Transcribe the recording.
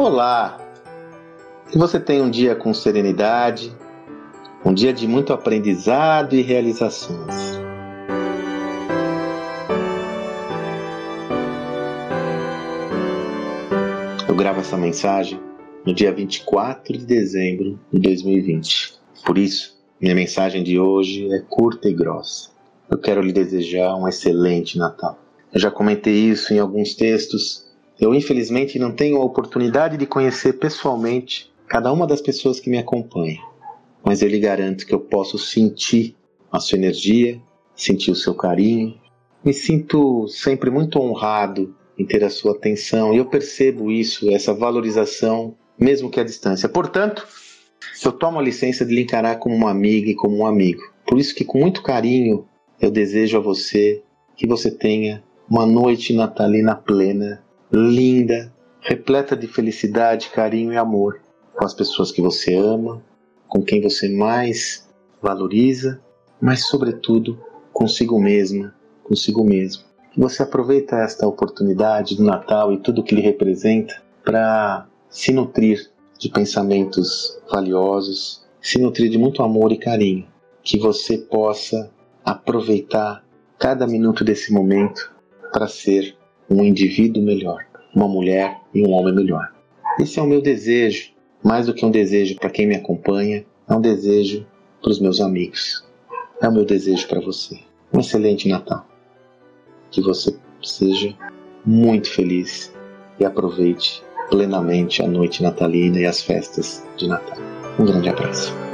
Olá! Que você tenha um dia com serenidade, um dia de muito aprendizado e realizações. Eu gravo essa mensagem no dia 24 de dezembro de 2020. Por isso, minha mensagem de hoje é curta e grossa. Eu quero lhe desejar um excelente Natal. Eu já comentei isso em alguns textos eu, infelizmente, não tenho a oportunidade de conhecer pessoalmente cada uma das pessoas que me acompanham, mas eu lhe garanto que eu posso sentir a sua energia, sentir o seu carinho. Me sinto sempre muito honrado em ter a sua atenção e eu percebo isso, essa valorização, mesmo que à distância. Portanto, eu tomo a licença de lhe encarar como uma amiga e como um amigo. Por isso que com muito carinho eu desejo a você que você tenha uma noite natalina plena linda, repleta de felicidade, carinho e amor com as pessoas que você ama, com quem você mais valoriza, mas sobretudo consigo mesma, consigo mesmo. Você aproveita esta oportunidade do Natal e tudo que lhe representa para se nutrir de pensamentos valiosos, se nutrir de muito amor e carinho. Que você possa aproveitar cada minuto desse momento para ser um indivíduo melhor, uma mulher e um homem melhor. Esse é o meu desejo, mais do que um desejo para quem me acompanha, é um desejo para os meus amigos. É o meu desejo para você. Um excelente Natal. Que você seja muito feliz e aproveite plenamente a noite natalina e as festas de Natal. Um grande abraço.